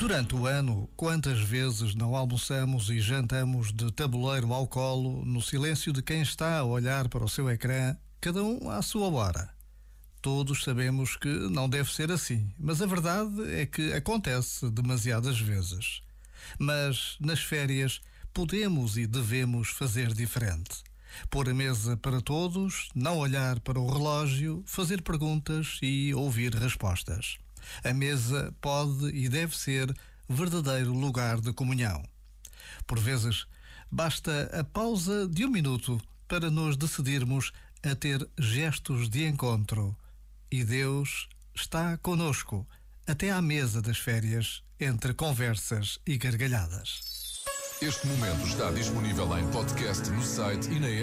Durante o ano, quantas vezes não almoçamos e jantamos de tabuleiro ao colo, no silêncio de quem está a olhar para o seu ecrã, cada um à sua hora? Todos sabemos que não deve ser assim, mas a verdade é que acontece demasiadas vezes. Mas nas férias podemos e devemos fazer diferente. Pôr a mesa para todos, não olhar para o relógio, fazer perguntas e ouvir respostas. A mesa pode e deve ser verdadeiro lugar de comunhão. Por vezes, basta a pausa de um minuto para nos decidirmos a ter gestos de encontro. E Deus está conosco até à mesa das férias, entre conversas e gargalhadas. Este momento está disponível em podcast no site e na app.